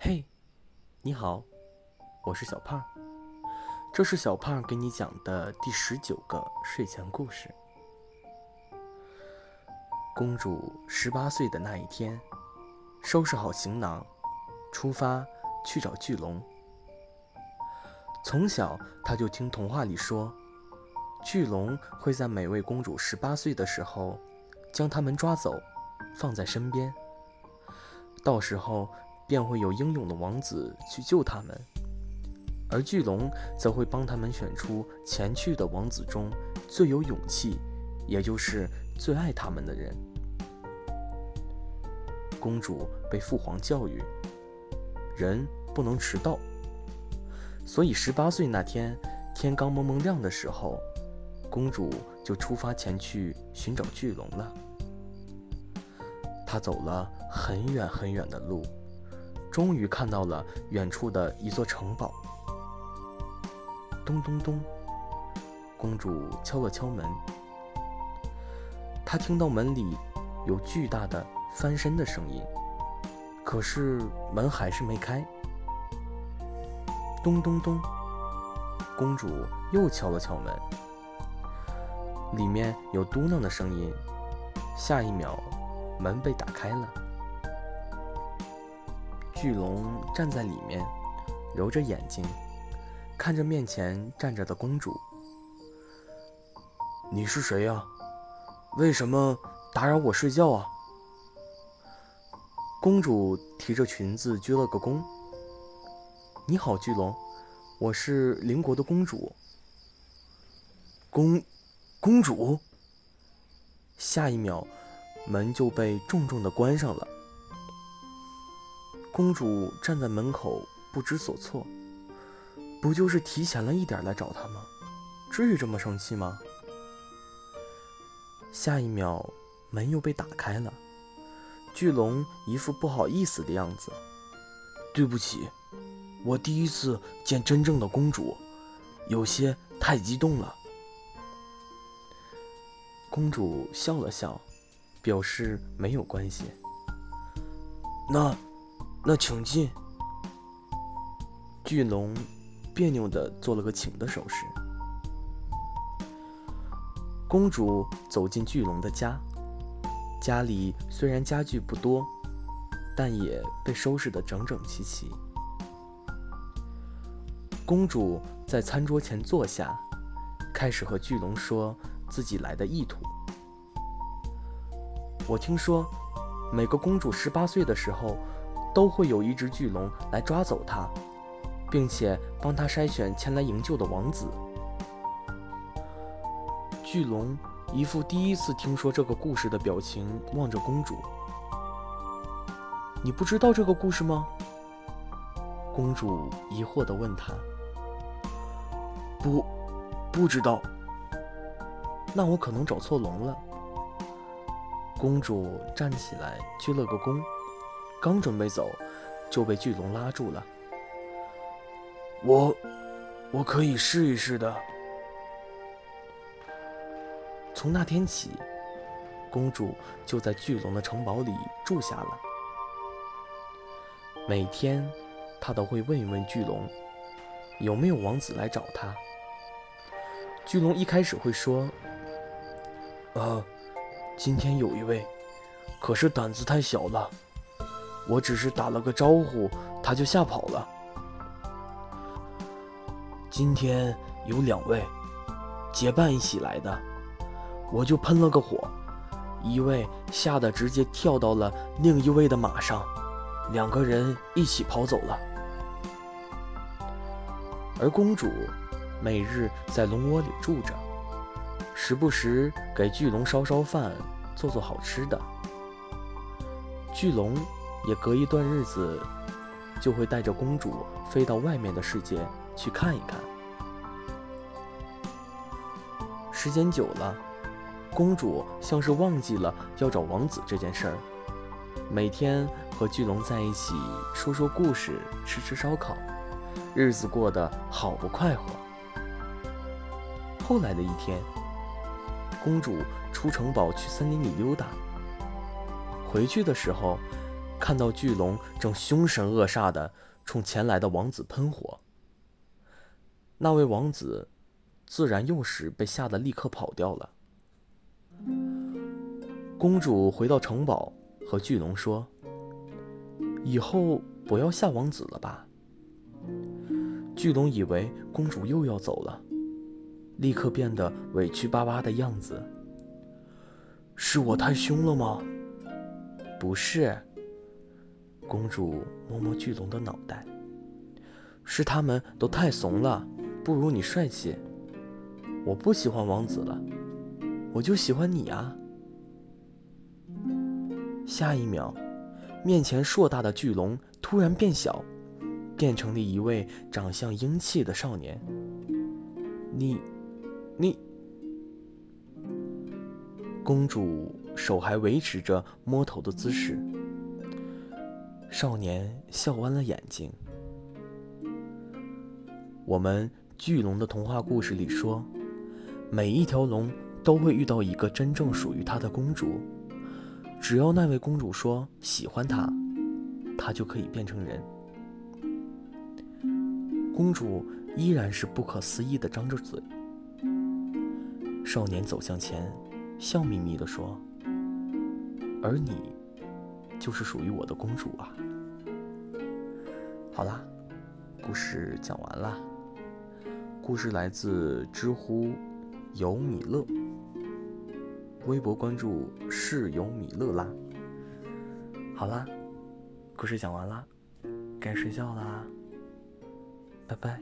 嘿，你好，我是小胖，这是小胖给你讲的第十九个睡前故事。公主十八岁的那一天，收拾好行囊，出发去找巨龙。从小，她就听童话里说，巨龙会在每位公主十八岁的时候，将她们抓走，放在身边。到时候。便会有英勇的王子去救他们，而巨龙则会帮他们选出前去的王子中最有勇气，也就是最爱他们的人。公主被父皇教育，人不能迟到，所以十八岁那天天刚蒙蒙亮的时候，公主就出发前去寻找巨龙了。她走了很远很远的路。终于看到了远处的一座城堡。咚咚咚，公主敲了敲门。她听到门里有巨大的翻身的声音，可是门还是没开。咚咚咚，公主又敲了敲门，里面有嘟囔的声音。下一秒，门被打开了。巨龙站在里面，揉着眼睛，看着面前站着的公主。你是谁呀？为什么打扰我睡觉啊？公主提着裙子鞠了个躬。你好，巨龙，我是邻国的公主。公，公主。下一秒，门就被重重的关上了。公主站在门口不知所措，不就是提前了一点来找他吗？至于这么生气吗？下一秒，门又被打开了，巨龙一副不好意思的样子。对不起，我第一次见真正的公主，有些太激动了。公主笑了笑，表示没有关系。那。那请进。巨龙别扭的做了个请的手势。公主走进巨龙的家，家里虽然家具不多，但也被收拾得整整齐齐。公主在餐桌前坐下，开始和巨龙说自己来的意图。我听说，每个公主十八岁的时候。都会有一只巨龙来抓走他，并且帮他筛选前来营救的王子。巨龙一副第一次听说这个故事的表情，望着公主。你不知道这个故事吗？公主疑惑地问他。不，不知道。那我可能找错龙了。公主站起来，鞠了个躬。刚准备走，就被巨龙拉住了。我，我可以试一试的。从那天起，公主就在巨龙的城堡里住下了。每天，她都会问一问巨龙，有没有王子来找她。巨龙一开始会说：“啊，今天有一位，可是胆子太小了。”我只是打了个招呼，他就吓跑了。今天有两位结伴一起来的，我就喷了个火，一位吓得直接跳到了另一位的马上，两个人一起跑走了。而公主每日在龙窝里住着，时不时给巨龙烧烧饭，做做好吃的。巨龙。也隔一段日子，就会带着公主飞到外面的世界去看一看。时间久了，公主像是忘记了要找王子这件事儿，每天和巨龙在一起说说故事，吃吃烧烤，日子过得好不快活。后来的一天，公主出城堡去森林里溜达，回去的时候。看到巨龙正凶神恶煞地冲前来的王子喷火。那位王子自然又是被吓得立刻跑掉了。公主回到城堡，和巨龙说：“以后不要吓王子了吧。”巨龙以为公主又要走了，立刻变得委屈巴巴的样子。是我太凶了吗？不是。公主摸摸巨龙的脑袋。是他们都太怂了，不如你帅气。我不喜欢王子了，我就喜欢你啊。下一秒，面前硕大的巨龙突然变小。变成了一位长相英气的少年。你，你，公主手还维持着摸头的姿势。少年笑弯了眼睛。我们巨龙的童话故事里说，每一条龙都会遇到一个真正属于它的公主，只要那位公主说喜欢它，它就可以变成人。公主依然是不可思议的张着嘴。少年走向前，笑眯眯地说：“而你，就是属于我的公主啊！”好啦，故事讲完啦。故事来自知乎“有米乐”，微博关注“是有米乐啦”。好啦，故事讲完啦，该睡觉啦。拜拜。